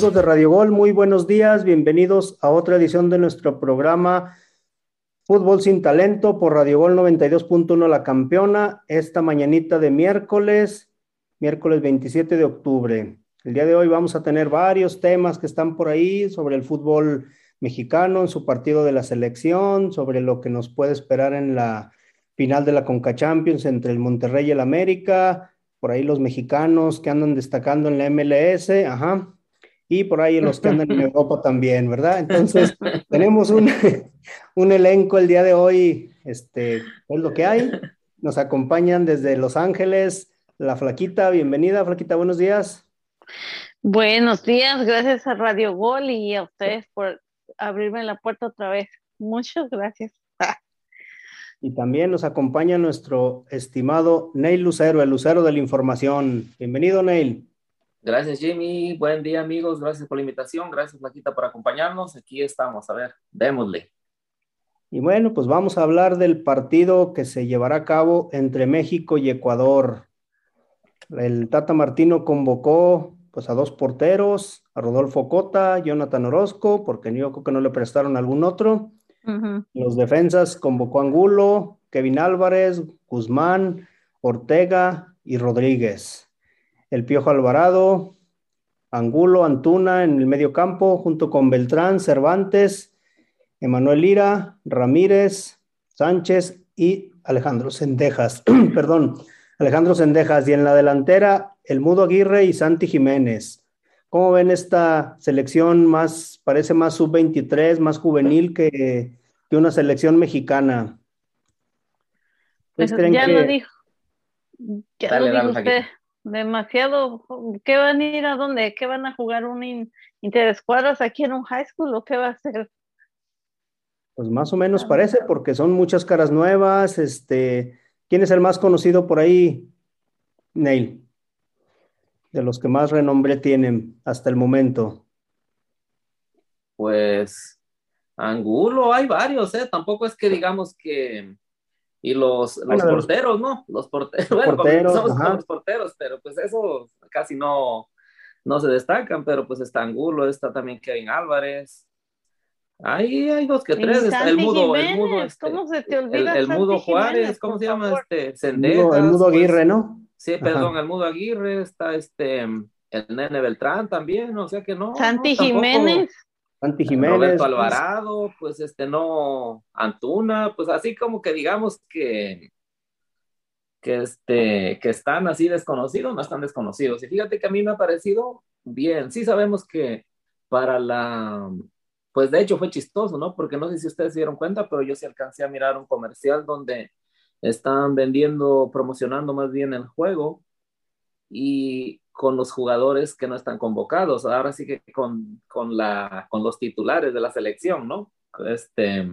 Amigos de Radio Gol, muy buenos días, bienvenidos a otra edición de nuestro programa Fútbol sin Talento por Radio Gol 92.1 La Campeona, esta mañanita de miércoles, miércoles 27 de octubre. El día de hoy vamos a tener varios temas que están por ahí sobre el fútbol mexicano en su partido de la selección, sobre lo que nos puede esperar en la final de la Conca Champions entre el Monterrey y el América, por ahí los mexicanos que andan destacando en la MLS, ajá, y por ahí los que andan en Europa también, ¿verdad? Entonces, tenemos un, un, elenco el día de hoy, este, es lo que hay. Nos acompañan desde Los Ángeles, la Flaquita, bienvenida, Flaquita, buenos días. Buenos días, gracias a Radio Gol y a ustedes por abrirme la puerta otra vez. Muchas gracias. Y también nos acompaña nuestro estimado Neil Lucero, el Lucero de la Información. Bienvenido, Neil. Gracias, Jimmy. Buen día, amigos. Gracias por la invitación. Gracias, Flaquita, por acompañarnos. Aquí estamos. A ver, démosle. Y bueno, pues vamos a hablar del partido que se llevará a cabo entre México y Ecuador. El Tata Martino convocó pues a dos porteros, a Rodolfo Cota, Jonathan Orozco, porque yo creo que no le prestaron algún otro, los defensas convocó Angulo, Kevin Álvarez, Guzmán, Ortega y Rodríguez. El Piojo Alvarado, Angulo, Antuna en el medio campo, junto con Beltrán, Cervantes, Emanuel Lira, Ramírez, Sánchez y Alejandro Sendejas. Perdón, Alejandro Sendejas. Y en la delantera, el Mudo Aguirre y Santi Jiménez. ¿Cómo ven esta selección más, parece más sub-23, más juvenil que, una selección mexicana? Pues ya lo dijo, ya lo dijo usted, demasiado, ¿qué van a ir a dónde? ¿Qué van a jugar un interescuadras aquí en un high school o qué va a ser? Pues más o menos parece, porque son muchas caras nuevas, este, ¿quién es el más conocido por ahí, Neil? de los que más renombre tienen hasta el momento? Pues Angulo, hay varios, ¿eh? Tampoco es que digamos que... Y los, los porteros, ¿no? Los porteros, bueno, porteros, somos los porteros, pero pues eso casi no, no se destacan, pero pues está Angulo, está también Kevin Álvarez. Ahí hay dos que tres, está el mudo, el mudo, este, ¿cómo se te olvida? El, mudo Juárez, ¿cómo se llama? Este, Sendejas, el mudo, Aguirre, ¿no? Sí, perdón, el Mudo Aguirre, está este, el Nene Beltrán también, o sea que no. Santi Jiménez. Santi Jiménez. Roberto pues. Alvarado, pues este no, Antuna, pues así como que digamos que, que este, que están así desconocidos, no están desconocidos. Y fíjate que a mí me ha parecido bien, sí sabemos que para la, pues de hecho fue chistoso, ¿no? Porque no sé si ustedes se dieron cuenta, pero yo sí alcancé a mirar un comercial donde están vendiendo, promocionando más bien el juego y con los jugadores que no están convocados. Ahora sí que con, con, la, con los titulares de la selección, ¿no? Este,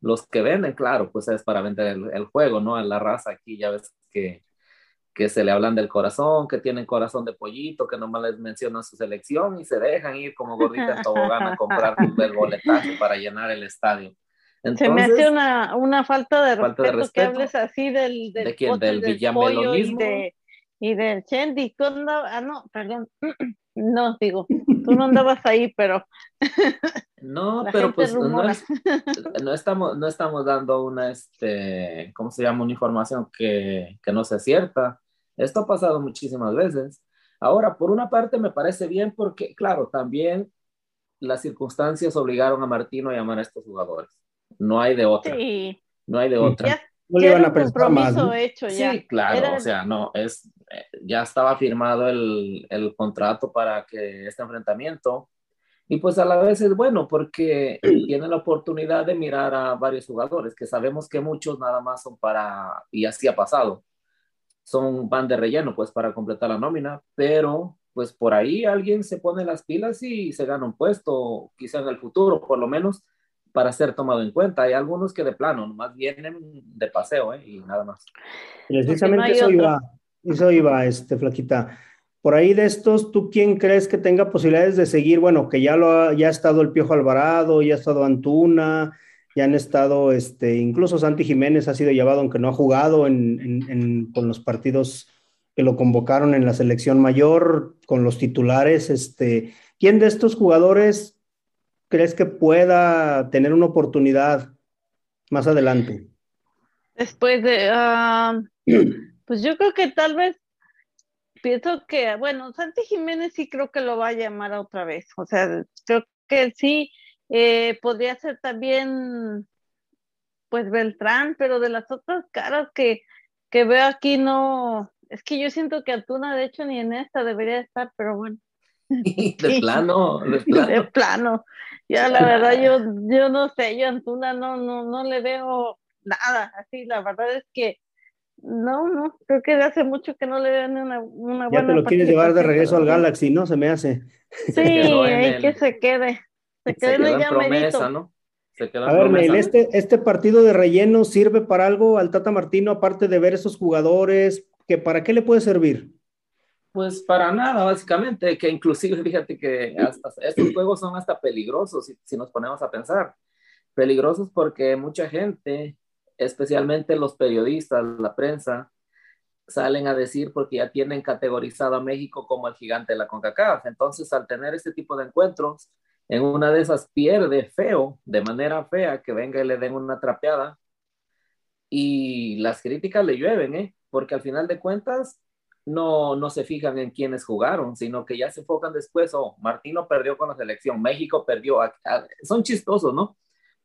los que venden, claro, pues es para vender el, juego, ¿no? En la raza aquí ya ves que, que se le hablan del corazón, que tienen corazón de pollito, que nomás les mencionan su selección y se dejan ir como gordita en tobogán a comprar el boletazo para llenar el estadio. Se me hace una, una falta, de, respeto que hables así del, del, ¿De quién? ¿Del, villamelonismo? Y, de, y del Chendi. ¿Tú andabas? Ah, no, perdón. No, digo, tú no andabas ahí, pero. No, pero pues no, no, estamos, no estamos dando una, este, ¿cómo se llama? Una información que, que no sea cierta. Esto ha pasado muchísimas veces. Ahora, por una parte me parece bien porque, claro, también las circunstancias obligaron a Martino a llamar a estos jugadores. No hay de otra. Sí. No hay de otra. Ya, no le iban a prestar más. Hecho ya. Sí, claro, o sea, no, es, ya estaba firmado el, el, contrato para que este enfrentamiento. Y pues a la vez es bueno porque tiene la oportunidad de mirar a varios jugadores, que sabemos que muchos nada más son para, y así ha pasado, son van de relleno pues para completar la nómina, pero pues por ahí alguien se pone las pilas y se gana un puesto, quizá en el futuro, por lo menos para ser tomado en cuenta. Hay algunos que de plano, más vienen de paseo ¿eh? y nada más. Precisamente eso iba, eso iba, este, Flaquita. Por ahí de estos, ¿tú quién crees que tenga posibilidades de seguir? Bueno, que ya, lo ha, ya ha estado el Piojo Alvarado, ya ha estado Antuna, ya han estado, este, incluso Santi Jiménez ha sido llevado, aunque no ha jugado en, en, con los partidos que lo convocaron en la selección mayor, con los titulares, este, ¿quién de estos jugadores crees que pueda tener una oportunidad más adelante? Después de, ah, pues yo creo que tal vez, pienso que, bueno, Santi Jiménez sí creo que lo va a llamar otra vez, o sea, creo que sí, eh, podría ser también, pues Beltrán, pero de las otras caras que, que veo aquí no, es que yo siento que Altuna, de hecho, ni en esta debería estar, pero bueno. De plano, de plano. De plano. Ya la verdad, yo, yo no sé, yo Antuna no, no, no le veo nada. Así, la verdad es que no, no, creo que hace mucho que no le veo una, una buena. Ya te lo quieres llevar de regreso al Galaxy, ¿no? Se me hace. Sí, hay que se quede. Se quede se en promesa, ¿no? a ver, Neil, este, este partido de relleno sirve para algo al Tata Martino, aparte de ver esos jugadores, que ¿para qué le puede servir? Pues para nada, básicamente, que inclusive fíjate que hasta, estos juegos son hasta peligrosos si, si nos ponemos a pensar. Peligrosos porque mucha gente, especialmente los periodistas, la prensa, salen a decir porque ya tienen categorizado a México como el gigante de la CONCACAF. Entonces, al tener este tipo de encuentros, en una de esas pierde feo, de manera fea, que venga y le den una trapeada. Y las críticas le llueven, ¿eh? Porque al final de cuentas, no, no se fijan en quiénes jugaron, sino que ya se enfocan después, oh, Martino perdió con la selección, México perdió, son chistosos, ¿no?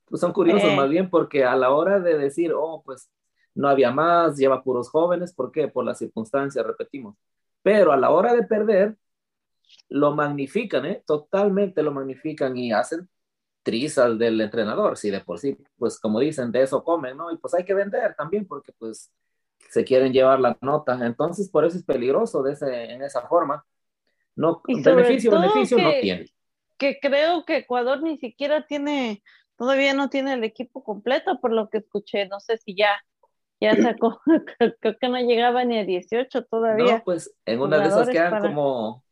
Pues son curiosos más bien porque a la hora de decir, oh, pues no había más, lleva puros jóvenes, ¿por qué? Por las circunstancias, repetimos. Pero a la hora de perder, lo magnifican, ¿eh? Totalmente lo magnifican y hacen trizas del entrenador, si de por sí, pues como dicen, de eso comen, ¿no? Y pues hay que vender también porque pues se quieren llevar la nota. Entonces, por eso es peligroso de ese, en esa forma. No, beneficio, beneficio no tiene. Que creo que Ecuador ni siquiera tiene, todavía no tiene el equipo completo, por lo que escuché. No sé si ya, ya sacó, creo que no llegaba ni a 18 todavía. No, pues en una de esas quedan como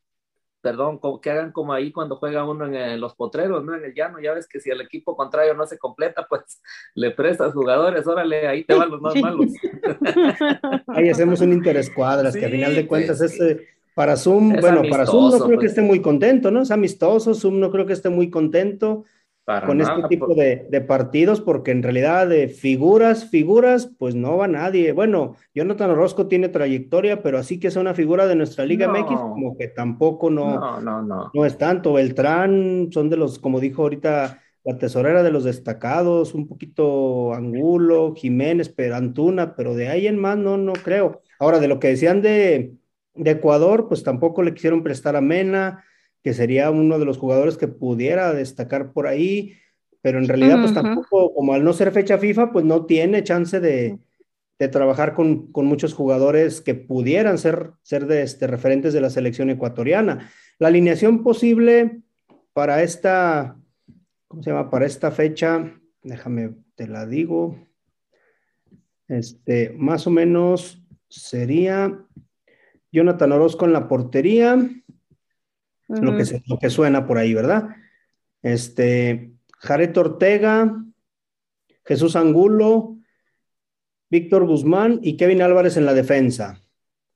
perdón, que hagan como ahí cuando juega uno en, los potreros, ¿no? En el llano, ya ves que si el equipo contrario no se completa, pues le prestas jugadores, órale, ahí te van los más malos. ahí hacemos un interescuadras, que al final de cuentas es, para Zoom, bueno, para Zoom no creo que pues. esté muy contento, ¿no? Es amistoso, Zoom no creo que esté muy contento con este tipo de, partidos, porque en realidad de figuras, figuras, pues no va nadie. Bueno, Jonathan Orozco tiene trayectoria, pero así que es una figura de nuestra Liga MX, como que tampoco no, no, no, no, es tanto. Beltrán son de los, como dijo ahorita, la tesorera de los destacados, un poquito Angulo, Jiménez, Perantuna, pero de ahí en más no, no creo. Ahora, de lo que decían de, de Ecuador, pues tampoco le quisieron prestar a Mena que sería uno de los jugadores que pudiera destacar por ahí, pero en realidad pues tampoco, como al no ser fecha FIFA, pues no tiene chance de, trabajar con, muchos jugadores que pudieran ser, ser de este, referentes de la selección ecuatoriana. La alineación posible para esta, ¿cómo se llama? Para esta fecha, déjame, te la digo, este, más o menos sería Jonathan Orozco en la portería, lo, que lo que suena por ahí, ¿verdad? Este, Jared Ortega, Jesús Angulo, Víctor Guzmán y Kevin Álvarez en la defensa.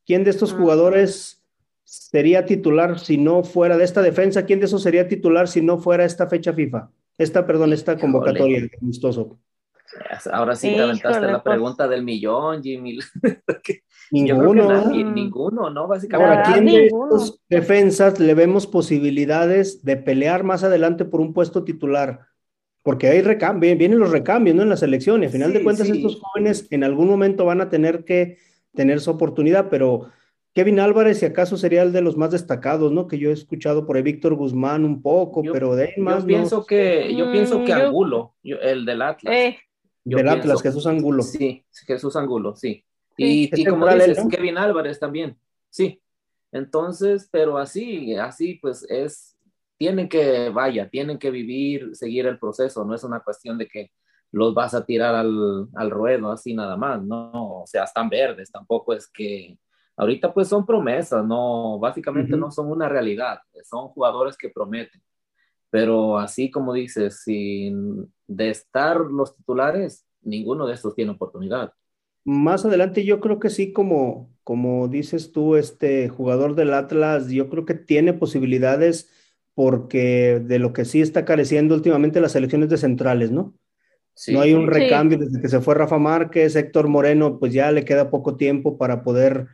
¿Quién de estos ah. jugadores sería titular si no fuera de esta defensa? ¿Quién de esos sería titular si no fuera esta fecha FIFA? Esta, perdón, esta convocatoria, amistoso. Ahora sí te aventaste la pues. pregunta del millón, Jimmy. Ninguno. ninguno, ¿no? Básicamente. Ahora, ¿quién de estos defensas le vemos posibilidades de pelear más adelante por un puesto titular? Porque hay recambios, vienen los recambios, ¿no? En la selección, y al final de cuentas, estos jóvenes en algún momento van a tener que tener su oportunidad, pero Kevin Álvarez, si acaso sería el de los más destacados, ¿no? Que yo he escuchado por ahí Víctor Guzmán un poco, pero de ahí más. Yo pienso que, yo pienso que mm, Angulo, el del Atlas. Eh, del Atlas, Jesús Angulo. Sí, Jesús Angulo, sí. Y, como dices, Kevin Álvarez también, sí. Entonces, pero así, así pues es, tienen que, vaya, tienen que vivir, seguir el proceso, no es una cuestión de que los vas a tirar al, al ruedo así nada más, no, o sea, están verdes, tampoco es que, ahorita pues son promesas, no, básicamente no son una realidad, son jugadores que prometen, pero así como dices, sin de estar los titulares, ninguno de estos tiene oportunidad. Más adelante yo creo que sí, como, como dices tú, este jugador del Atlas, yo creo que tiene posibilidades porque de lo que sí está careciendo últimamente las elecciones de centrales, ¿no? no hay un recambio desde que se fue Rafa Márquez, Héctor Moreno, pues ya le queda poco tiempo para poder,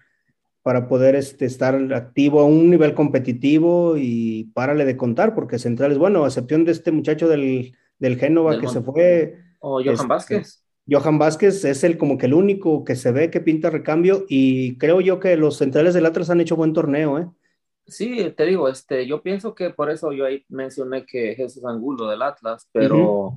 para poder este, estar activo a un nivel competitivo y párale de contar, porque centrales, bueno, a excepción de este muchacho del, del Génova que se fue. O Johan este, Vázquez. Johan Vázquez es el como que el único que se ve que pinta recambio y creo yo que los centrales del Atlas han hecho buen torneo, ¿eh? Sí, te digo, este, yo pienso que por eso yo ahí mencioné que Jesús Angulo del Atlas, pero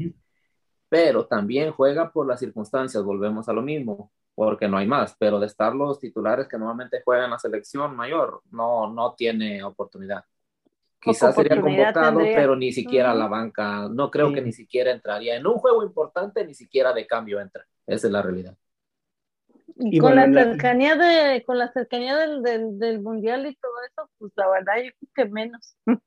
pero también juega por las circunstancias, volvemos a lo mismo, porque no hay más, pero de estar los titulares que normalmente juegan la selección mayor, no, no tiene oportunidad. Quizás sería convocado, pero ni siquiera la banca, no creo que ni siquiera entraría en un juego importante, ni siquiera de cambio entra. Esa es la realidad. Y con, la cercanía de, con la cercanía del, del, del, mundial y todo eso, pues la verdad yo creo que menos.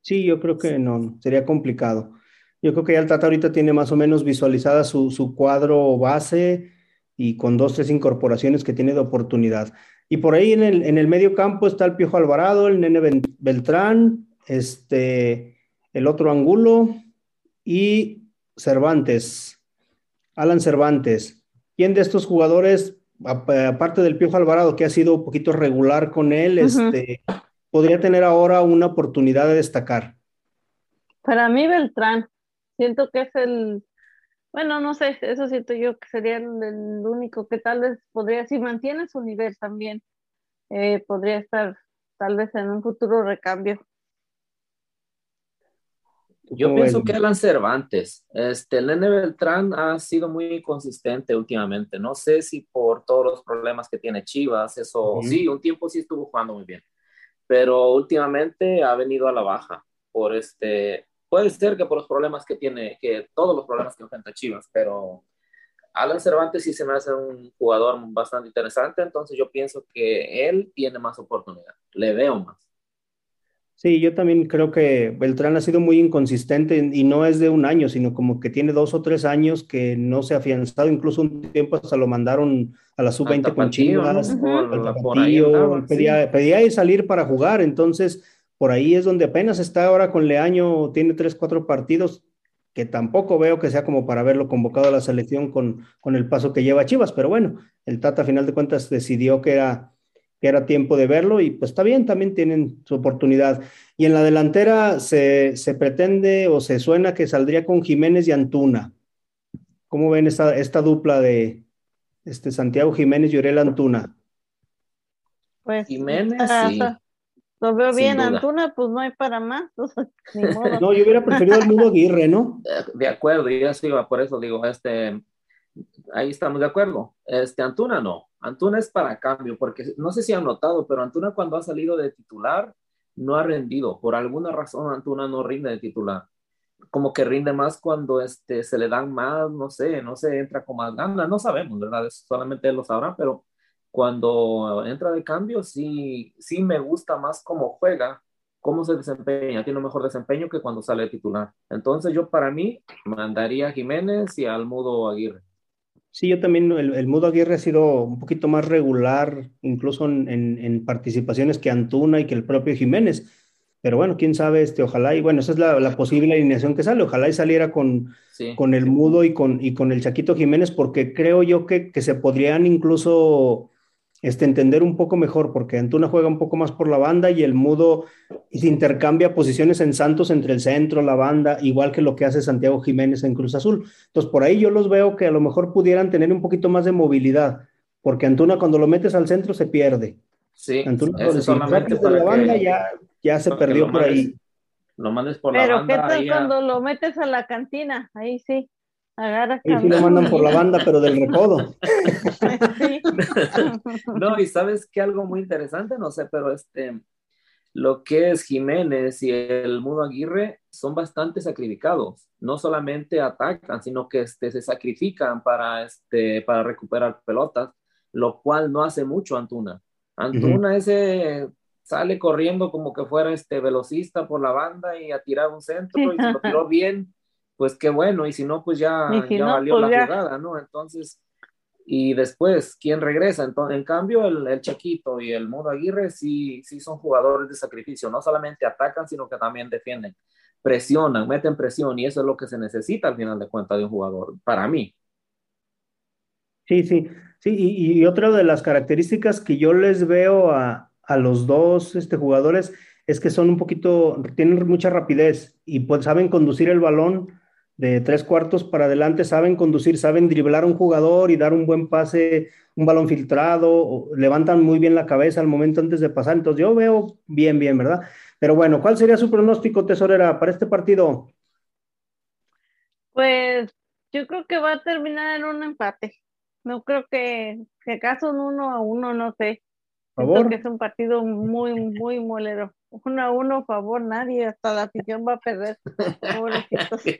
Sí, yo creo que no, sería complicado. Yo creo que ya el Tata ahorita tiene más o menos visualizada su, cuadro base y con dos, tres incorporaciones que tiene de oportunidad. Y por ahí en el, en el medio campo está el Piojo Alvarado, el Nene Beltrán, este, el otro Angulo y Cervantes, Alan Cervantes. ¿Quién de estos jugadores, aparte del Piojo Alvarado, que ha sido un poquito regular con él, este, podría tener ahora una oportunidad de destacar? Para mí, Beltrán siento que es el, bueno, no sé, eso siento yo que sería el, único que tal vez podría, si mantiene su nivel también, eh, podría estar tal vez en un futuro recambio. Yo pienso que Alan Cervantes, este, Nene Beltrán ha sido muy consistente últimamente. No sé si por todos los problemas que tiene Chivas, eso sí, un tiempo sí estuvo jugando muy bien, pero últimamente ha venido a la baja por este, Puede ser que por los problemas que tiene, que todos los problemas que enfrenta Chivas, pero Alan Cervantes sí se me hace un jugador bastante interesante, entonces yo pienso que él tiene más oportunidad, le veo más. Sí, yo también creo que Beltrán ha sido muy inconsistente y no es de un año, sino como que tiene dos o tres años que no se ha afianzado, incluso un tiempo hasta lo mandaron a la sub-20 con Chivas, pedía, pedía salir para jugar, entonces por ahí es donde apenas está ahora con Leaño, tiene tres, cuatro partidos, que tampoco veo que sea como para verlo convocado a la selección con, con el paso que lleva Chivas, pero bueno, el Tata a final de cuentas decidió que era, que era tiempo de verlo y pues está bien, también tienen su oportunidad. Y en la delantera se, se pretende o se suena que saldría con Jiménez y Antuna. ¿Cómo ven esta, esta dupla de este Santiago Jiménez y Uriel Antuna? Pues Jiménez, sí. Lo veo bien, Antuna, pues no hay para más. No, yo hubiera preferido el Mudo Aguirre, ¿no? De acuerdo, y eso iba, por eso digo, este, ahí estamos de acuerdo. Este, Antuna no, Antuna es para cambio, porque no sé si han notado, pero Antuna cuando ha salido de titular no ha rendido. Por alguna razón Antuna no rinde de titular. Como que rinde más cuando este, se le dan más, no sé, no se entra con más ganas, no sabemos, ¿verdad? solamente él lo sabrá, pero cuando entra de cambio, sí, sí me gusta más cómo juega, cómo se desempeña, tiene un mejor desempeño que cuando sale de titular. Entonces yo para mí mandaría a Jiménez y al Mudo Aguirre. Sí, yo también, el, Mudo Aguirre ha sido un poquito más regular, incluso en, participaciones que Antuna y que el propio Jiménez. Pero bueno, quién sabe, este, ojalá, y bueno, esa es la, posible alineación que sale, ojalá y saliera con, con el Mudo y con, y con el Chaquito Jiménez, porque creo yo que, que se podrían incluso este, entender un poco mejor, porque Antuna juega un poco más por la banda y el Mudo intercambia posiciones en Santos entre el centro, la banda, igual que lo que hace Santiago Jiménez en Cruz Azul. Entonces, por ahí yo los veo que a lo mejor pudieran tener un poquito más de movilidad, porque Antuna cuando lo metes al centro se pierde. Sí, Antuna solamente la banda ya, ya se perdió por ahí. Lo mandes por la banda. Pero ¿qué tal cuando lo metes a la cantina? Ahí sí. Y sí lo mandan por la banda, pero del recodo. no, y sabes que algo muy interesante, no sé, pero este, lo que es Jiménez y el Mudo Aguirre son bastante sacrificados. No solamente atacan, sino que este, se sacrifican para, este, para recuperar pelotas, lo cual no hace mucho Antuna. Antuna ese sale corriendo como que fuera este velocista por la banda y a tirar un centro y se lo tiró bien pues qué bueno, y si no, pues ya, ya valió pues la jugada, ¿no? Entonces, y después, ¿quién regresa? Entonces, en cambio, el, el Chaquito y el Mundo Aguirre sí, sí son jugadores de sacrificio, no solamente atacan, sino que también defienden, presionan, meten presión y eso es lo que se necesita al final de cuentas de un jugador, para mí. Sí, sí, sí, y, otra de las características que yo les veo a, a los dos este, jugadores es que son un poquito, tienen mucha rapidez y pues saben conducir el balón de tres cuartos para adelante, saben conducir, saben driblar a un jugador y dar un buen pase, un balón filtrado, levantan muy bien la cabeza al momento antes de pasar. Entonces yo veo bien, bien, ¿verdad? Pero bueno, ¿cuál sería su pronóstico, tesorera, para este partido? Pues yo creo que va a terminar en un empate. No creo que, si acaso un uno a uno, no sé. Creo que es un partido muy, muy molero uno a uno, favor, nadie, hasta la afición va a perder.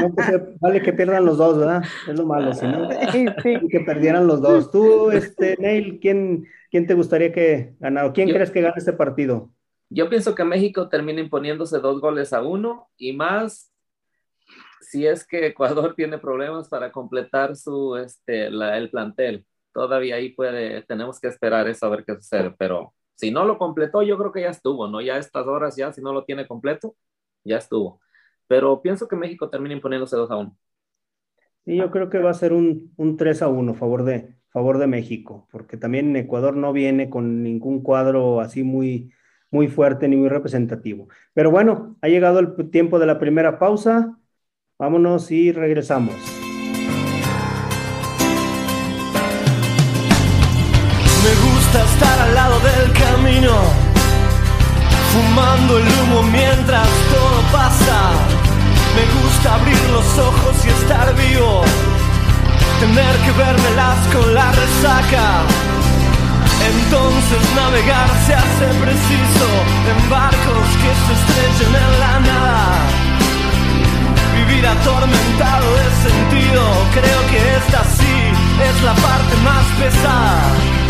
No, pues, vale que pierdan los dos, ¿verdad? Es lo malo, si no, que perdieran los dos. Tú, este, Neil, ¿quién, quién te gustaría que ganara? ¿Quién crees que gane este partido? Yo pienso que México termina imponiéndose dos goles a uno y más si es que Ecuador tiene problemas para completar su, este, el plantel. Todavía ahí puede, tenemos que esperar eso a ver qué sucede, pero si no lo completó, yo creo que ya estuvo, ¿no? Ya estas horas, ya si no lo tiene completo, ya estuvo. Pero pienso que México termina imponiéndose 2 a 1. Sí, yo creo que va a ser un, un 3 a 1 favor de, favor de México, porque también Ecuador no viene con ningún cuadro así muy, muy fuerte ni muy representativo. Pero bueno, ha llegado el tiempo de la primera pausa. Vámonos y regresamos. Fumando el humo mientras todo pasa. Me gusta abrir los ojos y estar vivo, tener que vermelas con la resaca. Entonces navegar se hace preciso en barcos que se estrellen en la nada. Vivir atormentado de sentido, creo que esta sí es la parte más pesada.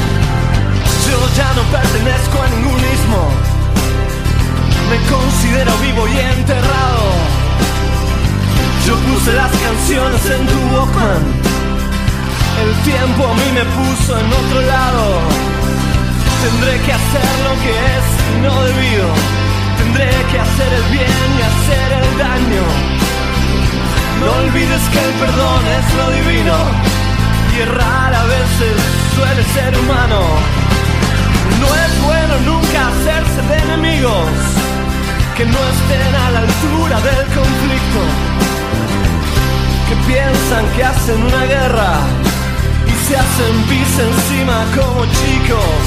Yo ya no pertenezco a ningún ismo. Me considero vivo y enterrado. Yo puse las canciones en tu Walkman. El tiempo a mí me puso en otro lado. Tendré que hacer lo que es no debido. Tendré que hacer el bien y hacer el daño. No olvides que el perdón es lo divino. Y errar a veces suele ser humano. No es bueno nunca hacerse de enemigos que no estén a la altura del conflicto, que piensan que hacen una guerra y se hacen pis encima como chicos,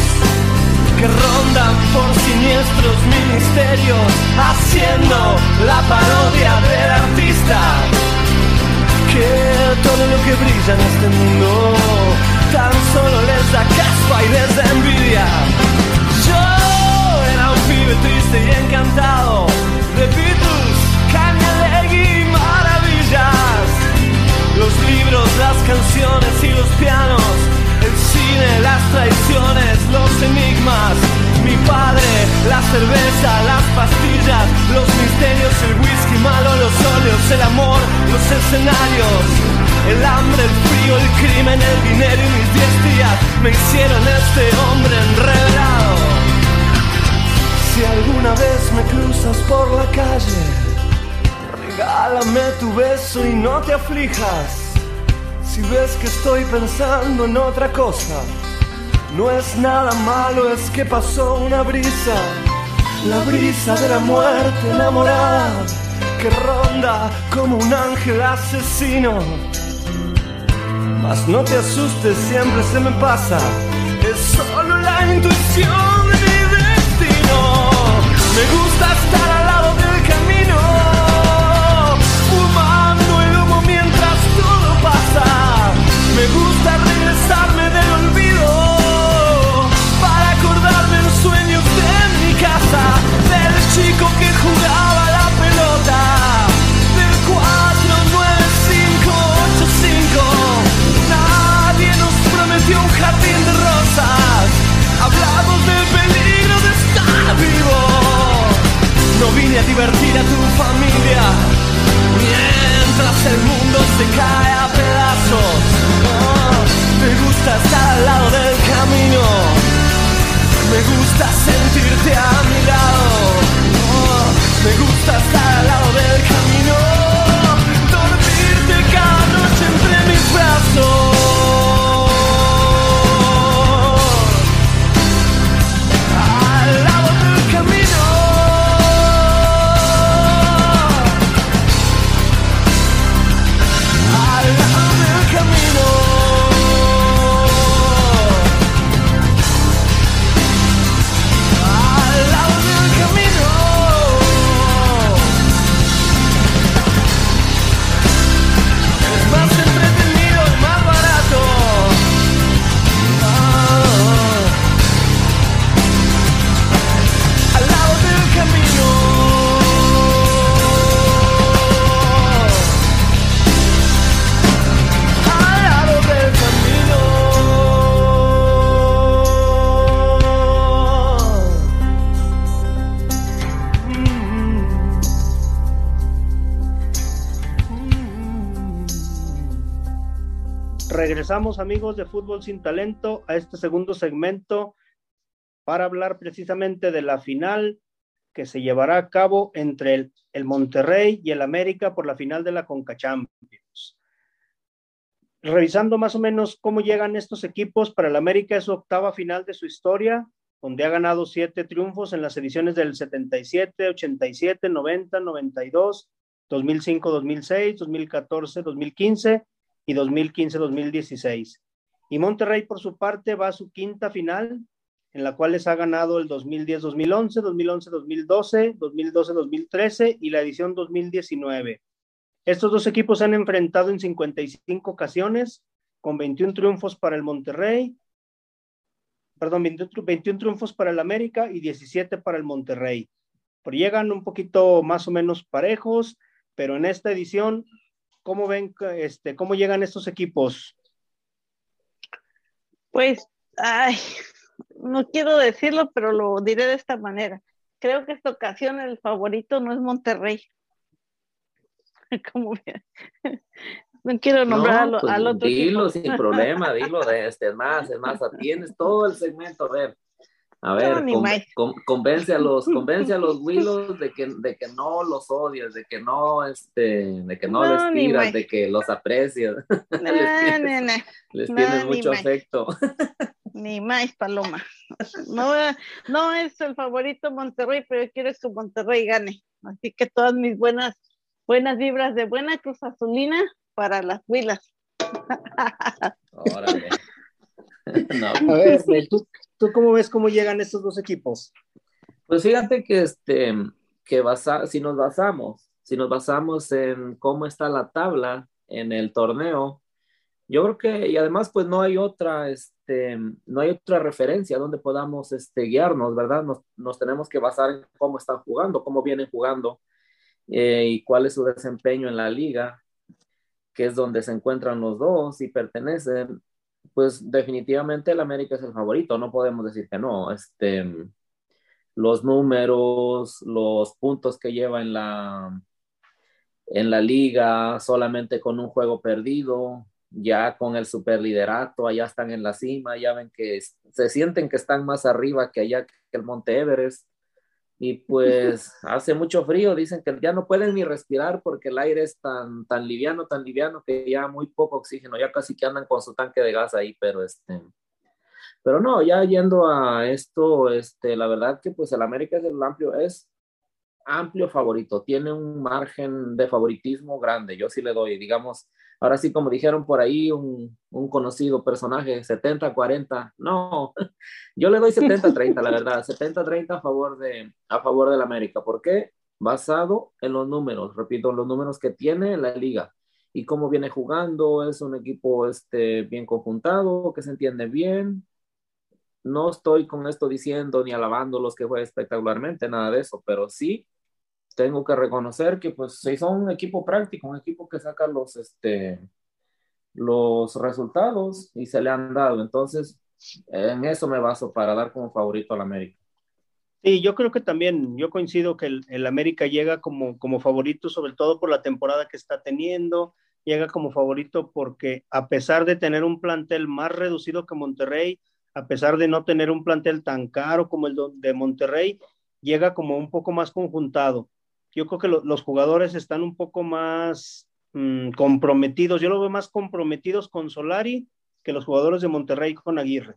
que rondan por siniestros ministerios haciendo la parodia del artista. Que todo lo que brilla en este mundo tan solo les da caspa y les da envidia. Yo era un pibe triste y encantado de Beatles, y maravillas. Los libros, las canciones y los pianos, el cine, las traiciones, los enigmas. Mi padre, la cerveza, las pastillas, los misterios, el whisky malo, los óleos, el amor, los escenarios el hambre, el frío, el crimen, el dinero y mis diez días me hicieron este hombre enredado. Si alguna vez me cruzas por la calle, regálame tu beso y no te aflijas. Si ves que estoy pensando en otra cosa, no es nada malo, es que pasó una brisa, la brisa de la muerte enamorada que ronda como un ángel asesino mas no te asustes, siempre se me pasa. Es solo la intuición de mi destino. Me gusta estar al lado del camino, fumando el humo mientras todo pasa. Me gusta regresarme del olvido para acordarme en sueños de mi casa, del chico que jugaba. jardín de rosas, hablamos del peligro de estar vivo. No vine a divertir a tu familia, mientras el mundo se cae a pedazos. Oh, me gusta estar al lado del camino, me gusta sentirte a mi lado. Oh, me gusta estar al lado del camino. Regresamos amigos de Fútbol sin Talento a este segundo segmento para hablar precisamente de la final que se llevará a cabo entre el, el Monterrey y el América por la final de la Conca Champions. Revisando más o menos cómo llegan estos equipos, para el América es su octava final de su historia, donde ha ganado siete triunfos en las ediciones del 77, 87, 90, 92, 2005, 2006, 2014, 2015 y 2015-2016. Y Monterrey, por su parte, va a su quinta final, en la cual les ha ganado el 2010-2011, 2011-2012, 2012-2013 y la edición 2019. Estos dos equipos se han enfrentado en 55 ocasiones, con 21 triunfos para el Monterrey, perdón, 21 triunfos para el América y 17 para el Monterrey. Pero llegan un poquito más o menos parejos, pero en esta edición ¿Cómo ven, este, cómo llegan estos equipos? Pues, ay, no quiero decirlo, pero lo diré de esta manera. Creo que esta ocasión el favorito no es Monterrey. ¿Cómo No quiero nombrar no, pues, al otro. Dilo sin problema, dilo de este, es más, es más, tienes todo el segmento, a ver. A ver, convence a los, convence a los Willows de que, de que no los odias, de que no, este, de que no, les tiras, de que los aprecias. les tienes, mucho afecto. Ni más, Paloma. No, no es el favorito Monterrey, pero yo quiero que Monterrey gane. Así que todas mis buenas, buenas vibras de buena Cruz Azulina para las Willas. Órale. A ver, tú, ¿Tú cómo ves cómo llegan estos dos equipos? Pues fíjate que, este, que basa, si nos basamos, si nos basamos en cómo está la tabla en el torneo, yo creo que, y además, pues no hay otra, este, no hay otra referencia donde podamos este, guiarnos, ¿verdad? Nos, nos tenemos que basar en cómo están jugando, cómo vienen jugando eh, y cuál es su desempeño en la liga, que es donde se encuentran los dos y pertenecen pues definitivamente el América es el favorito, no podemos decir que no. Este, los números, los puntos que lleva en la, en la liga, solamente con un juego perdido, ya con el superliderato, allá están en la cima, ya ven que se sienten que están más arriba que allá que el Monte Everest. Y pues hace mucho frío, dicen que ya no pueden ni respirar porque el aire es tan, tan liviano, tan liviano que ya muy poco oxígeno, ya casi que andan con su tanque de gas ahí, pero este, pero no, ya yendo a esto, este, la verdad que pues el América es el amplio, es amplio favorito, tiene un margen de favoritismo grande, yo sí le doy, digamos, ahora sí como dijeron por ahí un, un conocido personaje, 70-40, no, yo le doy 70-30, la verdad, 70-30 a favor de a favor del América, ¿por qué? Basado en los números, repito, los números que tiene la liga. Y cómo viene jugando, es un equipo este, bien conjuntado, que se entiende bien, no estoy con esto diciendo ni alabando los que juegan espectacularmente, nada de eso, pero sí tengo que reconocer que pues si son un equipo práctico, un equipo que saca los, este, los resultados y se le han dado. Entonces, en eso me baso para dar como favorito al América. Sí, yo creo que también, yo coincido que el, América llega como, como favorito, sobre todo por la temporada que está teniendo, llega como favorito porque a pesar de tener un plantel más reducido que Monterrey, a pesar de no tener un plantel tan caro como el de Monterrey, llega como un poco más conjuntado. Yo creo que los jugadores están un poco más mm, comprometidos. Yo lo veo más comprometidos con Solari que los jugadores de Monterrey con Aguirre.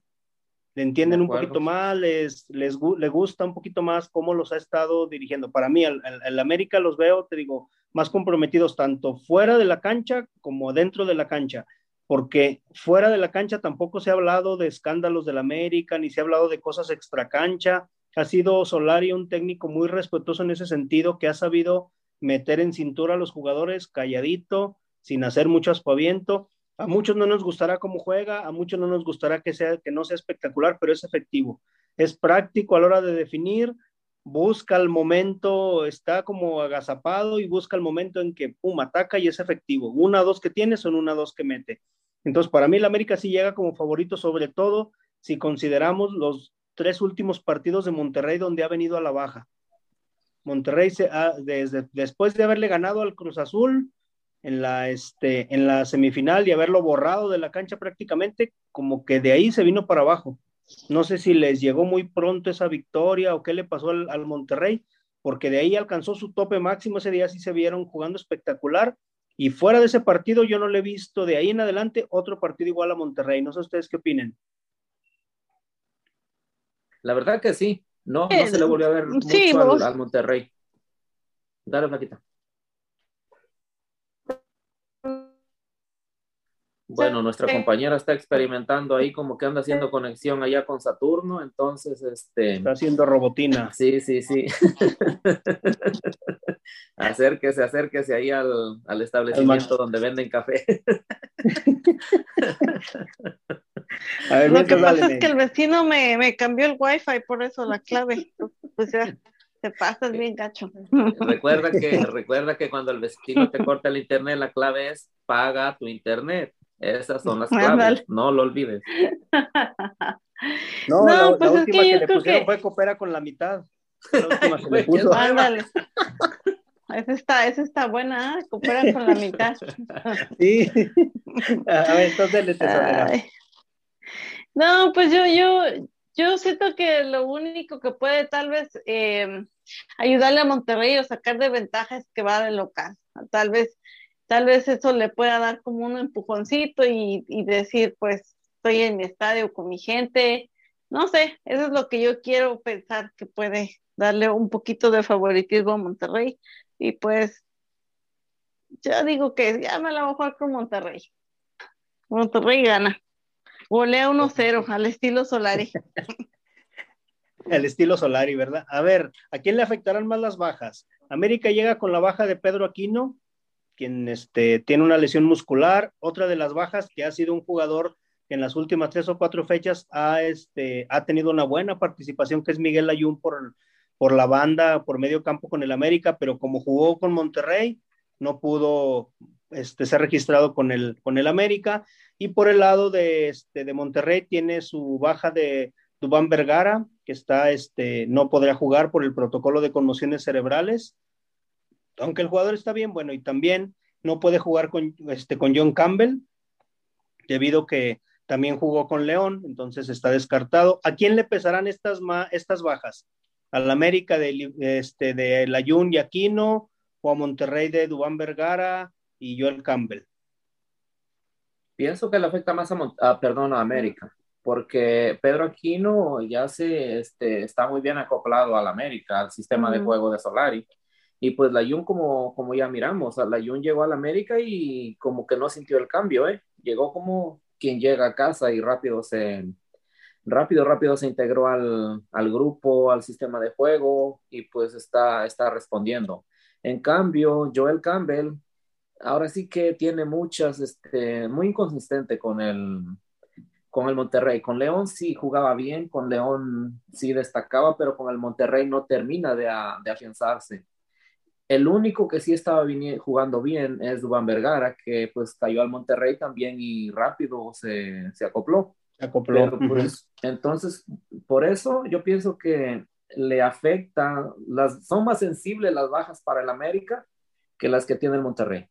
Le entienden un poquito más, les, les, gusta un poquito más cómo los ha estado dirigiendo. Para mí, el América los veo, te digo, más comprometidos tanto fuera de la cancha como dentro de la cancha porque fuera de la cancha tampoco se ha hablado de escándalos del América, ni se ha hablado de cosas extra cancha. Ha sido Solari un técnico muy respetuoso en ese sentido, que ha sabido meter en cintura a los jugadores calladito, sin hacer mucho aspaviento. A muchos no nos gustará cómo juega, a muchos no nos gustará que, sea, que no sea espectacular, pero es efectivo. Es práctico a la hora de definir, busca el momento, está como agazapado y busca el momento en que, pum, ataca y es efectivo. Una, dos que tiene son una, dos que mete. Entonces, para mí el América sí llega como favorito, sobre todo si consideramos los tres últimos partidos de Monterrey donde ha venido a la baja. Monterrey se desde, después de haberle ganado al Cruz Azul en la, este, en la semifinal y haberlo borrado de la cancha prácticamente, como que de ahí se vino para abajo. No sé si les llegó muy pronto esa victoria o qué le pasó al, Monterrey, porque de ahí alcanzó su tope máximo, ese día sí se vieron jugando espectacular y fuera de ese partido, yo no le he visto de ahí en adelante otro partido igual a Monterrey. No sé ustedes qué opinen. La verdad que sí. No, no se le volvió a ver mucho al, Monterrey. Dale, Flaquita. Bueno, nuestra compañera está experimentando ahí como que anda haciendo conexión allá con Saturno, entonces este... Está haciendo robotina. Sí, sí, sí. acérquese, acérquese ahí al, al establecimiento donde venden café. Lo que pasa es que el vecino me, me cambió el wifi, por eso la clave. Pues ya, te pasas bien gacho. Recuerda que, recuerda que cuando el vecino te corta el internet, la clave es paga tu internet. Esas son las claves, no lo olvides. No, la, pues última que, le pusieron fue coopera con la mitad. La última se le puso. Ándale. Esa está, esa está buena, ¿eh? coopera con la mitad. Sí. A ver, entonces le No, pues yo, yo, yo siento que lo único que puede tal vez eh, ayudarle a Monterrey o sacar de ventaja es que va de local. Tal vez tal vez eso le pueda dar como un empujoncito y, decir, pues estoy en mi estadio con mi gente. No sé, eso es lo que yo quiero pensar que puede darle un poquito de favoritismo a Monterrey. Y pues, ya digo que ya me la voy a jugar con Monterrey. Monterrey gana. Golea 1-0 al estilo Solari. al estilo Solari, ¿verdad? A ver, ¿a quién le afectarán más las bajas? América llega con la baja de Pedro Aquino, quien este, tiene una lesión muscular. Otra de las bajas, que ha sido un jugador que en las últimas tres o cuatro fechas ha, este, ha tenido una buena participación, que es Miguel Ayun por, por la banda, por medio campo con el América, pero como jugó con Monterrey, no pudo este, ser registrado con el, con el América. Y por el lado de, este, de Monterrey tiene su baja de Dubán Vergara, que está, este, no podrá jugar por el protocolo de conmociones cerebrales aunque el jugador está bien, bueno, y también no puede jugar con, este, con John Campbell, debido que también jugó con León, entonces está descartado. ¿A quién le pesarán estas, estas bajas? ¿Al América de, este, de Layun y Aquino o a Monterrey de Dubán Vergara y Joel Campbell? Pienso que le afecta más a, perdón, a América, porque Pedro Aquino ya se este, está muy bien acoplado al América, al sistema de juego de Solari. Y pues la Jun, como, como ya miramos, la Jun llegó a la América y como que no sintió el cambio, ¿eh? Llegó como quien llega a casa y rápido se, rápido, rápido se integró al, al grupo, al sistema de juego y pues está, está respondiendo. En cambio, Joel Campbell ahora sí que tiene muchas, este, muy inconsistente con el, con el Monterrey. Con León sí jugaba bien, con León sí destacaba, pero con el Monterrey no termina de, de afianzarse. El único que sí estaba jugando bien es Dubán Vergara, que pues cayó al Monterrey también y rápido se, se acopló. acopló. pues, entonces, por eso yo pienso que le afecta, las, son más sensibles las bajas para el América que las que tiene el Monterrey.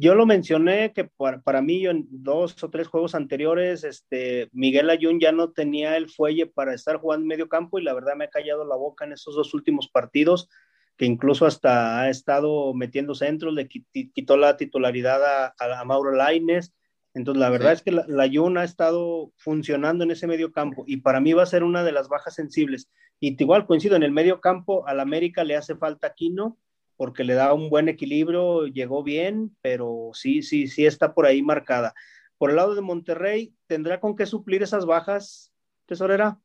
Yo lo mencioné que para, mí en dos o tres juegos anteriores, este, Miguel Ayun ya no tenía el fuelle para estar jugando en medio campo y la verdad me ha callado la boca en esos dos últimos partidos, que incluso hasta ha estado metiendo centros, le quitó la titularidad a, Mauro Laines. Entonces, la verdad es que la, la ha estado funcionando en ese medio campo y para mí va a ser una de las bajas sensibles. Y igual coincido, en el medio campo al América le hace falta Quino, porque le da un buen equilibrio, llegó bien, pero sí, sí, sí está por ahí marcada. Por el lado de Monterrey, ¿tendrá con qué suplir esas bajas, tesorera?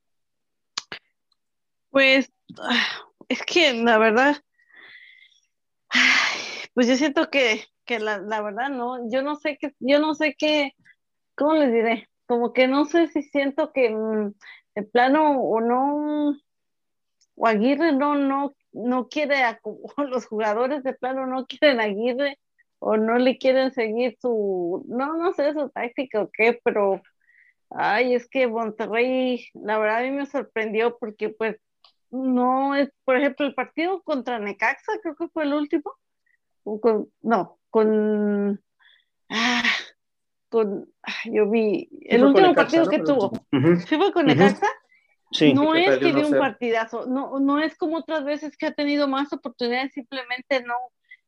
Pues es que la verdad, pues yo siento que, la, verdad no, yo no sé qué, yo no sé qué, ¿cómo les diré? Como que no sé si siento que mm, de plano o no, o Aguirre no, no no quiere, a, los jugadores de plano no quieren a Aguirre o no le quieren seguir su, no, no sé su táctica o qué, pero, ay, es que Monterrey, la verdad a mí me sorprendió porque pues no es, por ejemplo, el partido contra Necaxa, creo que fue el último, con, no, con, ah, con, ah, yo vi, el último partido que tuvo, ¿sí fue con Necaxa? no es que dio un partidazo, no, no es como otras veces que ha tenido más oportunidades, simplemente no,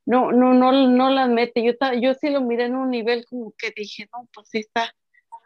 no, no, no, no las mete. Yo, yo sí lo miré en un nivel como que dije, no, pues sí está,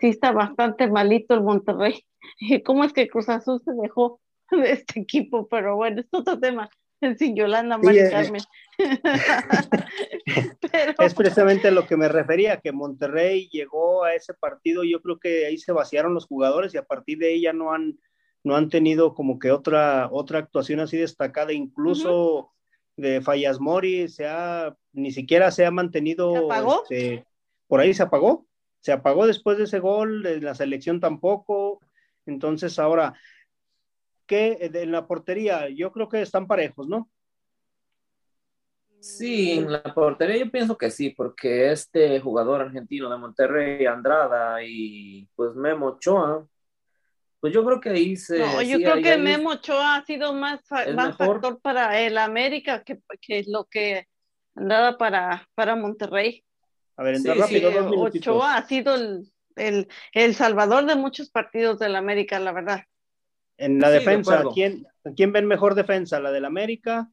sí está bastante malito el Monterrey. ¿Cómo es que Cruz Azul se dejó de este equipo? Pero bueno, es otro tema. Sí, Yolanda, Mari eh, Carmen. Es precisamente lo que me refería, que Monterrey llegó a ese partido, yo creo que ahí se vaciaron los jugadores y a partir de ahí ya no han, no han tenido como que otra, otra actuación así destacada, incluso de Fallas Mori, se ha, ni siquiera se ha mantenido, este, por ahí se apagó, se apagó después de ese gol, de la selección tampoco, entonces ahora, ¿qué en la portería? Yo creo que están parejos, ¿no? Sí, en la portería yo pienso que sí, porque este jugador argentino de Monterrey, Andrada y pues Memo Ochoa, pues yo creo que ahí se. No, yo creo que Memo Ochoa ha sido más, más factor para el América que, que lo que andaba para, para Monterrey. A ver, entonces rápido, Ochoa ha sido el, el, salvador de muchos partidos del América, la verdad. En la defensa, ¿quién, ¿quién ven mejor defensa? ¿La del América?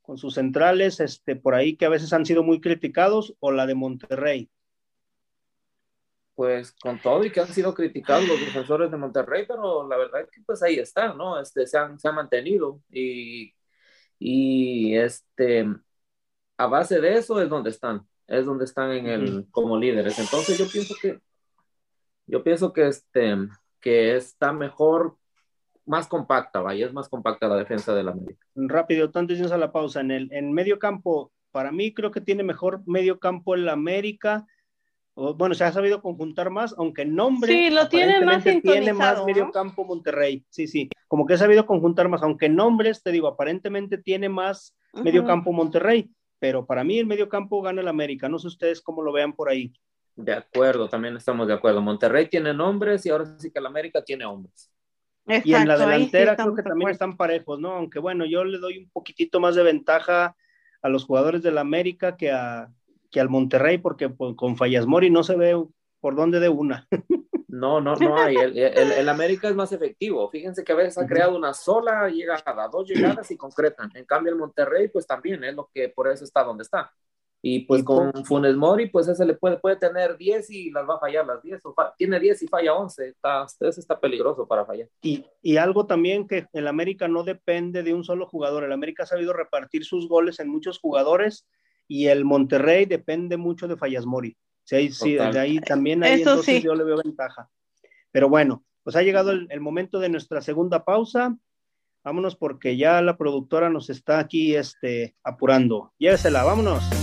Con sus centrales, este, por ahí que a veces han sido muy criticados, o la de Monterrey pues con todo y que han sido criticados los defensores de Monterrey, pero la verdad es que pues ahí están, ¿no? Este, se han, se han mantenido y, y este, a base de eso es donde están, es donde están en el, como líderes. Entonces yo pienso que, yo pienso que este, que está mejor, más compacta, vaya, es más compacta la defensa de la América. Rápido, antes de a la pausa, en el en medio campo, para mí creo que tiene mejor medio campo en la América, bueno, se ha sabido conjuntar más, aunque el nombre sí, lo tiene más tiene más medio campo Monterrey, sí, sí, como que ha sabido conjuntar más, aunque nombres, te digo, aparentemente tiene más medio campo Monterrey, pero para mí el medio campo gana el América, no sé ustedes cómo lo vean por ahí. De acuerdo, también estamos de acuerdo. Monterrey tiene nombres y ahora sí que el América tiene hombres. Y en la delantera creo que también están parejos, ¿no? Aunque bueno, yo le doy un poquitito más de ventaja a los jugadores del América que a, que al Monterrey, porque pues, con Fallas Mori no se ve por dónde de una. No, no, no hay. El, América es más efectivo. Fíjense que a veces ha creado una sola llegada, dos llegadas y concretan. En cambio, el Monterrey, pues también es lo que por eso está donde está. Y pues con Funes Mori, pues ese le puede, puede tener 10 y las va a fallar las 10. tiene 10 y falla 11. Está, ese está peligroso para fallar. Y, y, algo también que el América no depende de un solo jugador. El América ha sabido repartir sus goles en muchos jugadores y el Monterrey depende mucho de Fallas Mori. Sí, sí, de ahí también ahí entonces yo le veo ventaja. Pero bueno, pues ha llegado el, el, momento de nuestra segunda pausa. Vámonos porque ya la productora nos está aquí este, apurando. Llévesela, vámonos.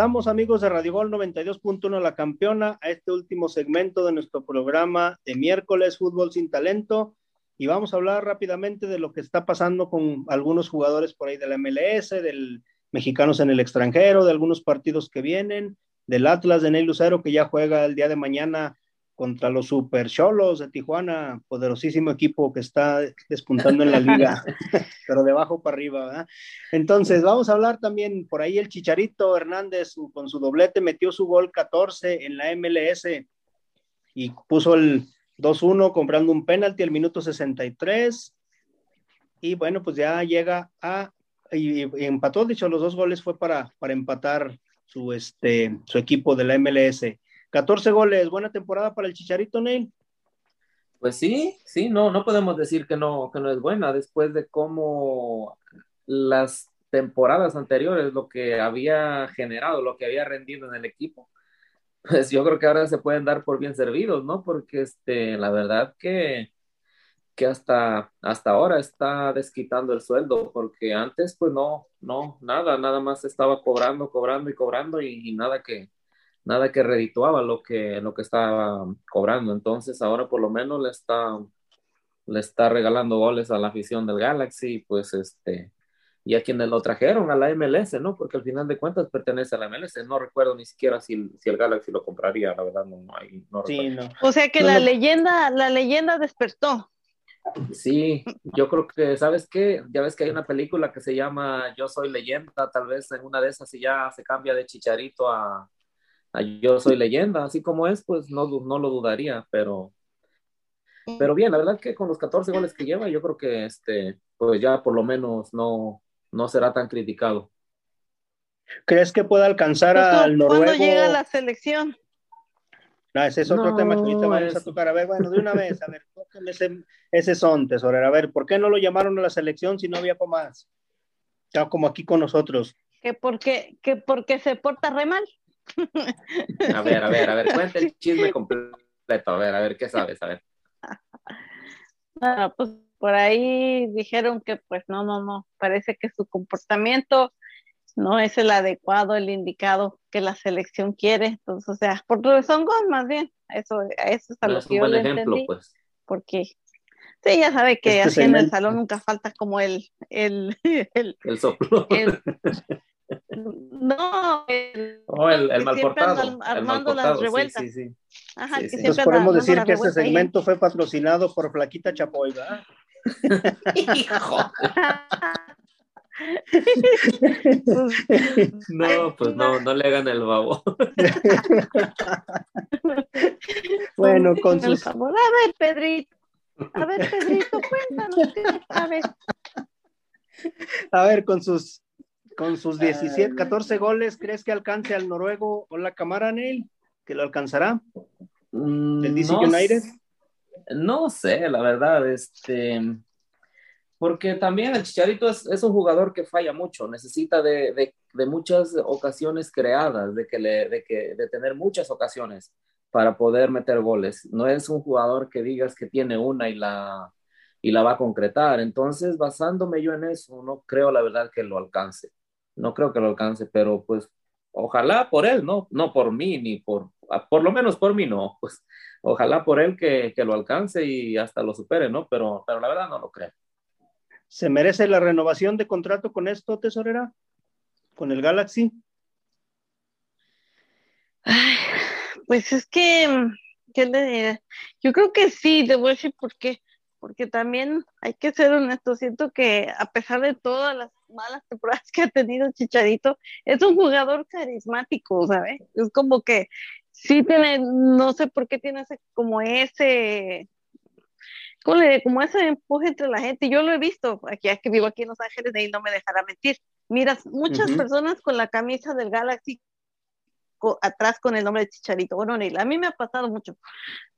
Regresamos amigos de Radio Gol 92.1 La Campeona a este último segmento de nuestro programa de miércoles Fútbol sin Talento. Y vamos a hablar rápidamente de lo que está pasando con algunos jugadores por ahí de la MLS, del mexicanos en el extranjero, de algunos partidos que vienen, del Atlas de Ney Lucero que ya juega el día de mañana contra los Super Cholos de Tijuana, poderosísimo equipo que está despuntando en la liga, pero de abajo para arriba. ¿verdad? Entonces, vamos a hablar también por ahí el Chicharito Hernández con su doblete metió su gol 14 en la MLS y puso el 2-1 comprando un penalti al minuto 63 y bueno, pues ya llega a y, empató, dicho, los dos goles fue para, para empatar su, este, su equipo de la MLS. 14 goles, buena temporada para el Chicharito, Neil. Pues sí, sí, no, no podemos decir que no, que no es buena después de cómo las temporadas anteriores, lo que había generado, lo que había rendido en el equipo, pues yo creo que ahora se pueden dar por bien servidos, ¿no? Porque este, la verdad que, que hasta, hasta ahora está desquitando el sueldo, porque antes pues no, no, nada, nada más estaba cobrando, cobrando y cobrando y nada que, nada que redituaba lo que, lo que estaba cobrando. Entonces ahora por lo menos le está, le está regalando goles a la afición del Galaxy, pues este, y a quienes lo trajeron a la MLS, ¿no? Porque al final de cuentas pertenece a la MLS. No recuerdo ni siquiera si, si el Galaxy lo compraría, la verdad no, hay, no, O sea que la leyenda, la leyenda despertó. Sí, yo creo que, ¿sabes qué? Ya ves que hay una película que se llama Yo Soy Leyenda, tal vez en una de esas y ya se cambia de chicharito a, yo soy leyenda, así como es, pues no, no lo dudaría, pero, pero bien, la verdad que con los 14 goles que lleva, yo creo que este, pues ya por lo menos no, no será tan criticado. ¿Crees que pueda alcanzar al noruego? ¿Cuándo llega la selección? No, ese es otro tema que ahorita vamos a tocar. A ver, bueno, de una vez, a ver, ese, ese son, tesorero. A ver, ¿por qué no lo llamaron a la selección si no había más? Ya como aquí con nosotros. Que porque, que porque se porta re mal. A ver, a ver, a ver, cuenta el chisme completo. A ver, a ver, ¿qué sabes? A ver. pues por ahí dijeron que pues no, no, no, parece que su comportamiento no es el adecuado, el indicado que la selección quiere. Entonces, o sea, por razón más bien, eso, eso es a lo que yo le ejemplo, entendí. Pues. Porque Sí, ya sabe que así en el salón nunca falta como el el el, el soplo. No, el, oh, el, el mal portado. Armando las revueltas. Sí, sí, Ajá, Entonces podemos decir que ese segmento fue patrocinado por Flaquita Chapoy, ¿verdad? Hijo. no, pues no, no le hagan el babo. bueno, con sus. A ver, Pedrito. A ver, Pedrito, cuéntanos qué sabes. A ver, con sus con sus 17, 14 goles, ¿crees que alcance al noruego o la Camara Neil? ¿Que lo alcanzará? Mm, ¿El DC no, United? No sé, la verdad, este, porque también el Chicharito es, es un jugador que falla mucho, necesita de, de, de muchas ocasiones creadas, de, que le, de, que, de tener muchas ocasiones para poder meter goles. No es un jugador que digas que tiene una y la, y la va a concretar. Entonces, basándome yo en eso, no creo la verdad que lo alcance no creo que lo alcance, pero pues ojalá por él, no, no por mí, ni por, por lo menos por mí no, pues ojalá por él que, lo alcance y hasta lo supere, ¿no? Pero, pero la verdad no lo creo. ¿Se merece la renovación de contrato con esto, tesorera? ¿Con el Galaxy? pues es que, ¿qué le Yo creo que sí, debo decir por qué porque también hay que ser honesto, siento que a pesar de todas las malas temporadas que ha tenido Chicharito, es un jugador carismático, ¿sabes? Es como que sí tiene, no sé por qué tiene ese, como ese, como ese empuje entre la gente, yo lo he visto, aquí es que vivo aquí en Los Ángeles, de ahí no me dejará mentir. Miras, muchas personas con la camisa del Galaxy atrás con el nombre de Chicharito. Bueno, Neil, a mí me ha pasado mucho.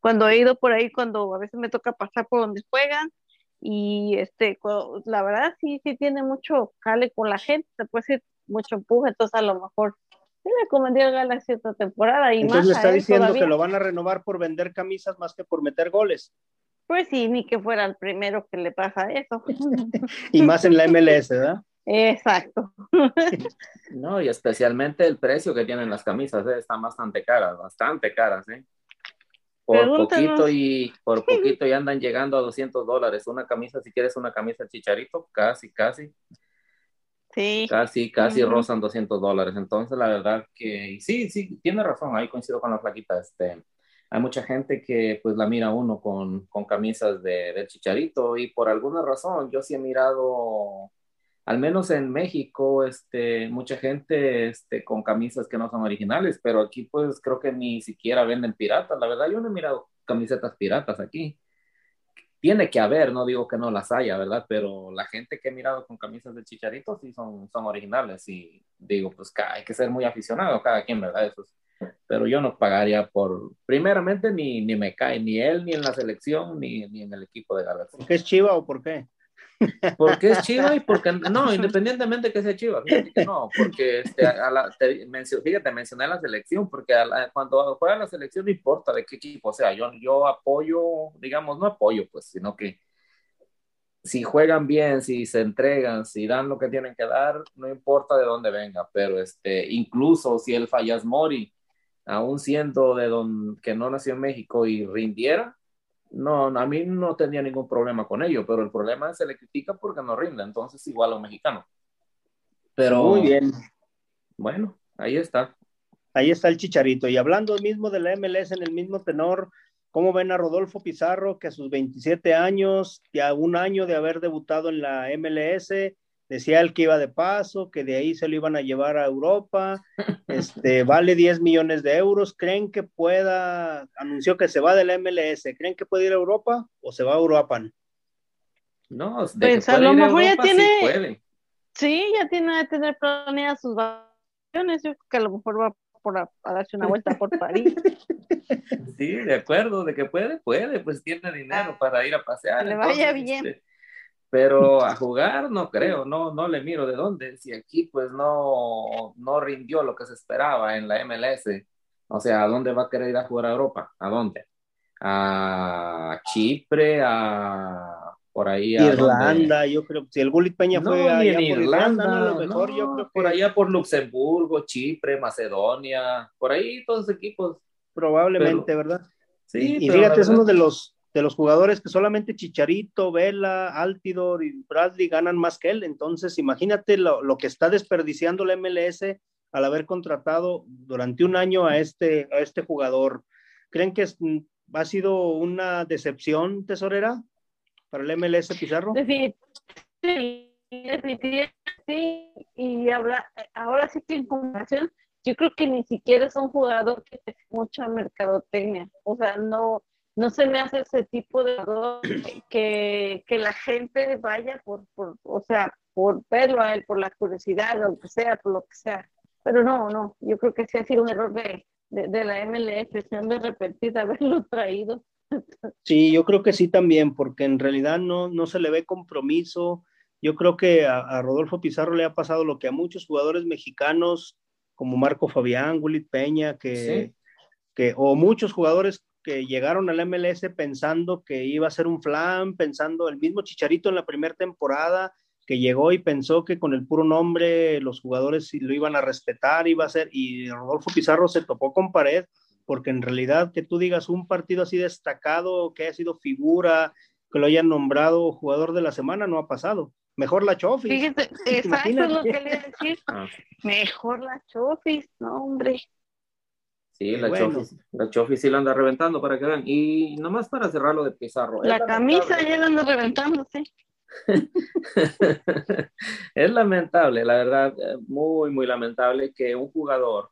Cuando he ido por ahí, cuando a veces me toca pasar por donde juegan, y este, la verdad sí, sí tiene mucho jale con la gente, se puede decir mucho empuje, entonces a lo mejor sí le convendría la cierta temporada. Y entonces le está diciendo que lo van a renovar por vender camisas más que por meter goles. Pues sí, ni que fuera el primero que le pasa eso. y más en la MLS, ¿verdad? Exacto. No, y especialmente el precio que tienen las camisas, ¿eh? están bastante caras, bastante caras, ¿eh? Por poquito y por poquito y andan llegando a 200 dólares. Una camisa, si quieres una camisa chicharito, casi, casi. Sí. Casi, casi rozan 200 dólares. Entonces, la verdad que sí, sí, tiene razón. Ahí coincido con la flaquita. Este, hay mucha gente que pues la mira uno con, con camisas de, de chicharito y por alguna razón yo sí he mirado al menos en México, este, mucha gente este, con camisas que no son originales, pero aquí pues creo que ni siquiera venden piratas. La verdad, yo no he mirado camisetas piratas aquí. Tiene que haber, no digo que no las haya, ¿verdad? Pero la gente que he mirado con camisas de chicharito sí son, son originales y digo, pues hay que ser muy aficionado cada quien, ¿verdad? Eso pero yo no pagaría por, primeramente ni, ni me cae, ni él, ni en la selección, ni, ni en el equipo de Galaxy. ¿Por qué es Chiva o por qué? Porque es Chiva y porque, no, independientemente que sea Chiva, no, porque este, a la, te, fíjate, mencioné la selección, porque cuando juega la selección no importa de qué equipo, o sea, yo, yo apoyo, digamos, no apoyo, pues, sino que si juegan bien, si se entregan, si dan lo que tienen que dar, no importa de dónde venga, pero este, incluso si el Fallas Mori, aún siendo de don, que no nació en México y rindiera, no, a mí no tenía ningún problema con ello, pero el problema es que se le critica porque no rinde, entonces igual a un mexicano. Pero, Muy bien. Bueno, ahí está. Ahí está el chicharito. Y hablando mismo de la MLS en el mismo tenor, ¿cómo ven a Rodolfo Pizarro que a sus 27 años, ya un año de haber debutado en la MLS, decía él que iba de paso, que de ahí se lo iban a llevar a Europa, este, vale 10 millones de euros, ¿creen que pueda, anunció que se va del MLS, ¿creen que puede ir a Europa o se va a Europa? No, de pues a lo mejor ya tiene, sí, ya tiene que tener planeadas sus vacaciones, yo creo que a lo mejor va por a, darse una vuelta por París. Sí, de acuerdo, de que puede, puede, pues tiene dinero para ir a pasear. Le vaya bien. Pero a jugar no creo, no, no le miro de dónde, si aquí pues no, no rindió lo que se esperaba en la MLS, o sea, ¿a dónde va a querer ir a jugar a Europa? ¿A dónde? A Chipre, a por ahí a Irlanda, yo creo, si el Gullit Peña fue allá por Irlanda, a lo mejor yo creo que... por allá por Luxemburgo, Chipre, Macedonia, por ahí todos los equipos. Probablemente, ¿verdad? Sí, y, fíjate, es uno de los de los jugadores que solamente Chicharito, Vela, Altidor y Bradley ganan más que él. Entonces, imagínate lo, que está desperdiciando la MLS al haber contratado durante un año a este, a este jugador. ¿Creen que mm, ha sido una decepción, tesorera, para el MLS Pizarro? Sí, sí, y habla, ahora sí que en comparación, yo creo que ni siquiera es un jugador que tiene mucha mercadotecnia. O sea, no, no se me hace ese tipo de que, que la gente vaya por, por, o sea, por verlo a él, por la curiosidad, lo que sea, por lo que sea. Pero no, no, yo creo que sí ha sido un error de, de, la MLF, se han de repetir haberlo traído. Sí, yo creo que sí también, porque en realidad no, no se le ve compromiso. Yo creo que a, Rodolfo Pizarro le ha pasado lo que a muchos jugadores mexicanos, como Marco Fabián, Willy Peña, que, que, o muchos jugadores que llegaron al MLS pensando que iba a ser un flan, pensando el mismo Chicharito en la primera temporada, que llegó y pensó que con el puro nombre los jugadores lo iban a respetar, iba a ser, y Rodolfo Pizarro se topó con pared, porque en realidad que tú digas un partido así destacado, que haya sido figura, que lo hayan nombrado jugador de la semana, no ha pasado. Mejor la Chofis. Fíjate, exacto es lo que le decir. Ah. Mejor la Chofis, no, hombre. Sí, la, bueno. Chofi, sí la anda reventando para que vean. Y nomás para cerrar lo de Pizarro. La camisa ya la anda reventando, sí. es lamentable, la verdad, eh, muy, muy lamentable que un jugador,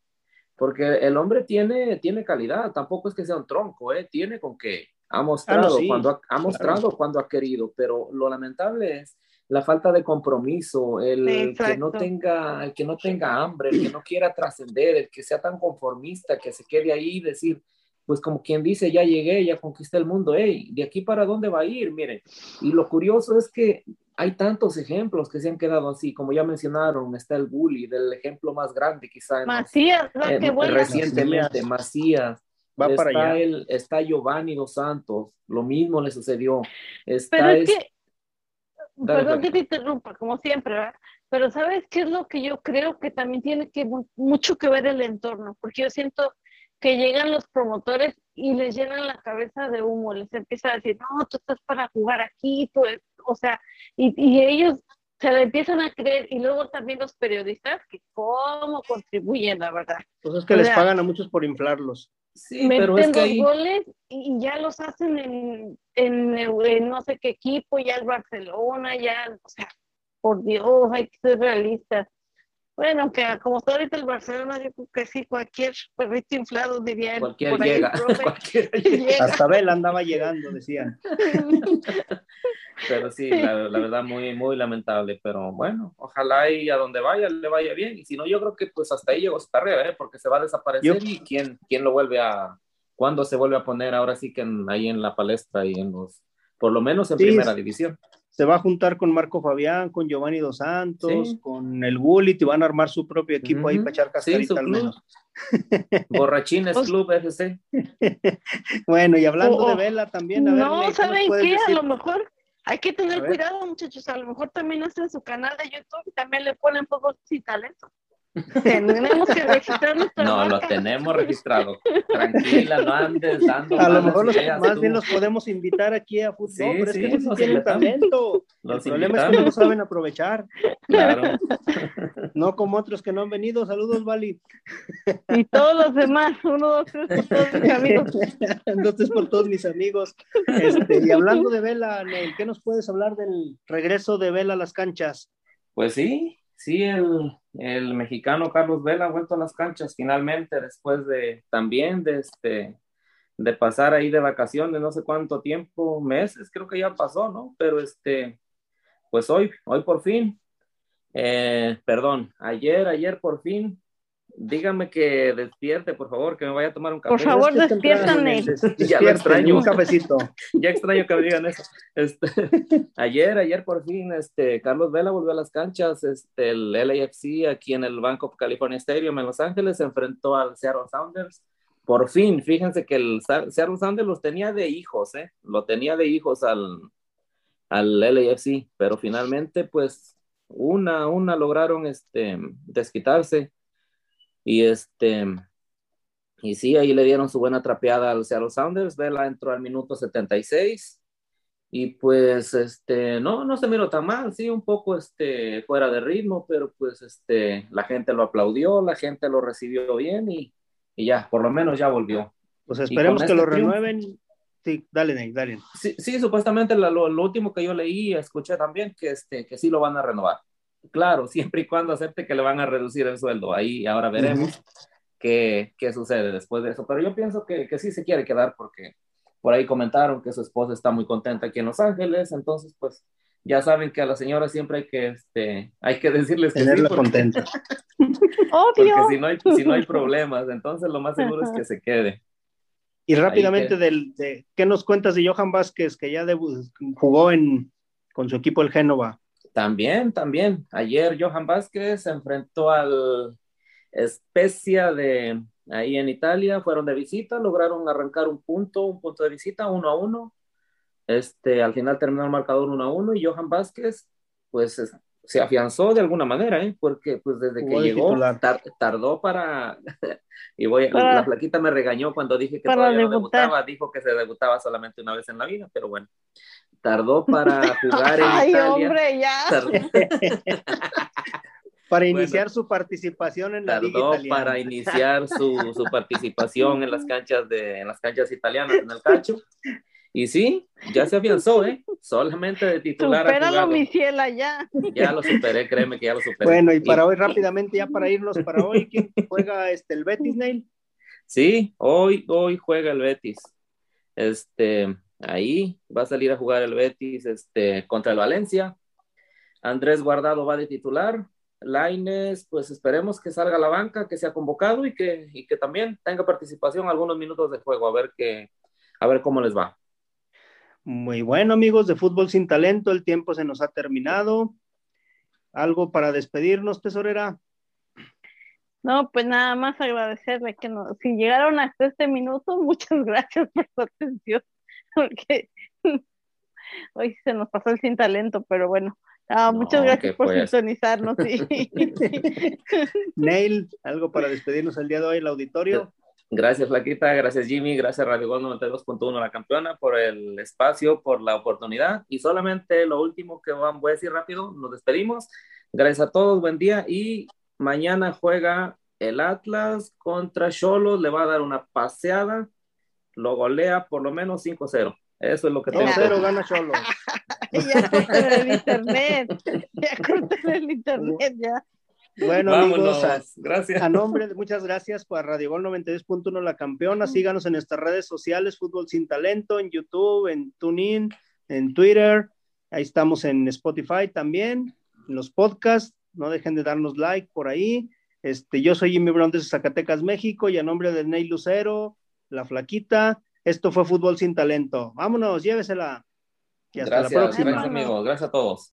porque el hombre tiene, tiene calidad, tampoco es que sea un tronco, ¿eh? tiene con que ha mostrado, ah, cuando ha, mostrado cuando ha querido, pero lo lamentable es la falta de compromiso, el que no tenga, el que no tenga hambre, el que no quiera trascender, el que sea tan conformista, que se quede ahí y decir, pues como quien dice, ya llegué, ya conquisté el mundo, hey, ¿de aquí para dónde va a ir? Miren, y lo curioso es que hay tantos ejemplos que se han quedado así, como ya mencionaron, está el bully, del ejemplo más grande quizá. Macías, recientemente, Macías. Va está para allá. El, está Giovanni Dos Santos, lo mismo le sucedió. Está Pero es que Perdón que te interrumpa, como siempre, ¿verdad? Pero ¿sabes qué es lo que yo creo que también tiene que mucho que ver el entorno? Porque yo siento que llegan los promotores y les llenan la cabeza de humo, les empieza a decir, no, tú estás para jugar aquí, tú, o sea, y, y ellos se le empiezan a creer y luego también los periodistas que cómo contribuyen, la verdad. Pues es que les pagan a muchos por inflarlos. Sí, pero es que goles y ya los hacen en, en, no sé qué equipo, ya el Barcelona, ya, o sea, por Dios, hay que ser realistas. Bueno, que como está ahorita el Barcelona, yo creo que sí, cualquier perrito inflado diría Cualquier llega. Hasta Vela andaba llegando, decían. pero sí, la, verdad, muy, muy lamentable. Pero bueno, ojalá y a donde vaya le vaya bien. Y si no, yo creo que pues hasta ahí llegó su carrera, ¿eh? porque se va a desaparecer y quién, quién lo vuelve a, cuándo se vuelve a poner ahora sí que ahí en la palestra y en los, por lo menos en primera división se va a juntar con Marco Fabián, con Giovanni Dos Santos, con el Gullit y van a armar su propio equipo ahí para echar cascarita al menos. Borrachines pues Club FC. bueno, y hablando de Vela también. A ver, no, ¿saben qué? A lo mejor hay que tener cuidado, muchachos. A lo mejor también hacen su canal de YouTube y también le ponen fútbol y talento. Tenemos que registrar No, lo tenemos registrado. Tranquila, no andes dando. A lo mejor más bien los podemos invitar aquí a fútbol, pero es que no tienen talento. el problema es que no lo saben aprovechar. Claro. No como otros que no han venido. Saludos, Vali. Y todos los demás. Uno, dos, tres por todos mis amigos. dos, tres por todos mis amigos. Este, y hablando de Vela, Neil, ¿qué nos puedes hablar del regreso de Vela a las canchas? Pues sí, sí, el, el mexicano Carlos Vela ha vuelto a las canchas finalmente después de también de este de pasar ahí de vacaciones no sé cuánto tiempo, meses, creo que ya pasó, ¿no? Pero este, pues hoy, hoy por fin, eh, perdón, ayer, ayer por fin Dígame que despierte, por favor, que me vaya a tomar un café. Por favor, despiértame. Ya lo extraño. Un cafecito. ya extraño que me digan eso. Este, ayer, ayer por fin, este, Carlos Vela volvió a las canchas. Este, el LAFC aquí en el Bank of California Stadium en Los Ángeles se enfrentó al Seattle Sounders. Por fin, fíjense que el Seattle Sounders los tenía de hijos, ¿eh? Lo tenía de hijos al, al LAFC, pero finalmente, pues, una, una lograron este, desquitarse y este, y sí, ahí le dieron su buena trapeada al Seattle Sounders. Vela entró al minuto 76. Y pues, este, no, no se miró tan mal, sí, un poco, este, fuera de ritmo, pero pues, este, la gente lo aplaudió, la gente lo recibió bien y, y ya, por lo menos ya volvió. Pues esperemos que este lo renueven. Sí, dale, dale. Sí, sí supuestamente lo, lo, último que yo leí, escuché también que, este, que sí lo van a renovar. Claro, siempre y cuando acepte que le van a reducir el sueldo. Ahí ahora veremos qué, qué, sucede después de eso. Pero yo pienso que, que, sí se quiere quedar porque por ahí comentaron que su esposa está muy contenta aquí en Los Ángeles. Entonces, pues ya saben que a la señora siempre hay que, este, hay que decirles que Tenerla contenta. Obvio. Porque si no, hay, si no hay problemas, entonces lo más seguro es que se quede. Y rápidamente, Del, de, ¿qué nos cuentas de Johan Vázquez, que ya jugó en, con su equipo el Génova? También, también. Ayer Johan Vázquez se enfrentó al Especia de ahí en Italia, fueron de visita, lograron arrancar un punto, un punto de visita, uno a uno. Este, al final terminó el marcador uno a uno y Johan Vázquez, pues se afianzó de alguna manera, ¿eh? porque pues desde que llegó tardó para, y voy, la plaquita me regañó cuando dije que todavía no debutaba, dijo que se debutaba solamente una vez en la vida, pero bueno, tardó para jugar en Ay, hombre, ya. para iniciar su participación en la tardó para iniciar su, su, participación en las canchas de en las canchas italianas en el calcio. Y sí ya se afianzó eh solamente de titular Supéralo, mi ciela, ya. Ya lo superé créeme que ya lo superé. Bueno y para hoy rápidamente ya para irnos para hoy quién juega este el Betis Neil sí hoy hoy juega el Betis. Este Ahí va a salir a jugar el Betis este, contra el Valencia. Andrés Guardado va de titular. Laines, pues esperemos que salga a la banca, que sea convocado y que, y que también tenga participación algunos minutos de juego, a ver, que, a ver cómo les va. Muy bueno, amigos de Fútbol Sin Talento, el tiempo se nos ha terminado. ¿Algo para despedirnos, tesorera? No, pues nada más agradecerle que nos, si llegaron hasta este minuto, muchas gracias por su atención. porque hoy se nos pasó el sin talento, pero bueno. Ah, muchas gracias por pues. sintonizarnos. Neil, ¿algo para despedirnos el día de hoy, el auditorio? Gracias, Flaquita. Gracias, Jimmy. Gracias, Radio Gol 92.1, la campeona, por el espacio, por la oportunidad. Y solamente lo último que voy a decir rápido, nos despedimos. Gracias a todos, buen día. Y mañana juega el Atlas contra Cholos, le va a dar una paseada, lo golea por lo menos 5-0. Eso es lo que tengo. 0 gana Cholos. ya corten el internet. Ya corten el internet, ya. Bueno, amigos, gracias. A nombre de muchas gracias por Radio Gol 92.1 La Campeona. Síganos en nuestras redes sociales, Fútbol Sin Talento, en YouTube, en TuneIn, en Twitter. Ahí estamos en Spotify también, en los podcasts. No dejen de darnos like por ahí. Este, yo soy Jimmy Brown de Zacatecas, México, y a nombre de Ney Lucero, La Flaquita, esto fue Fútbol Sin Talento. Vámonos, llévesela. Y hasta la próxima. Gracias, amigos. Gracias a todos.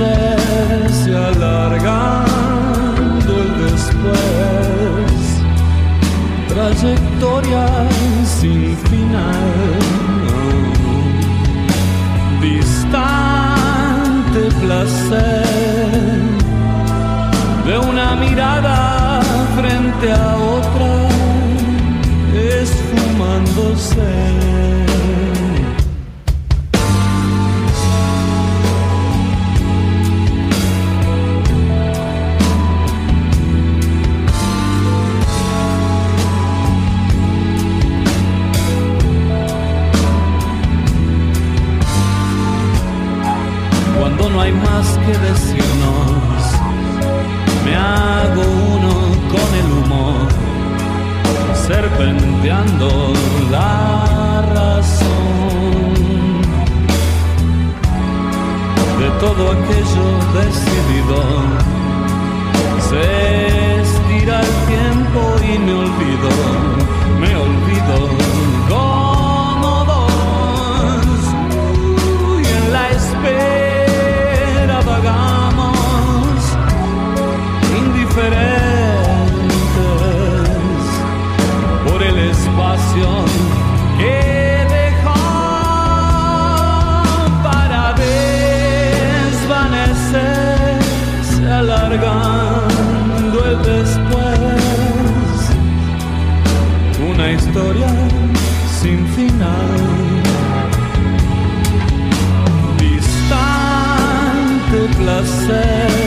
se alargando el después, trayectoria sin final, distante placer. De una mirada frente a otra, esfumándose. cambiando la razón de todo aquello decidido. Se estira el tiempo y me olvido. Say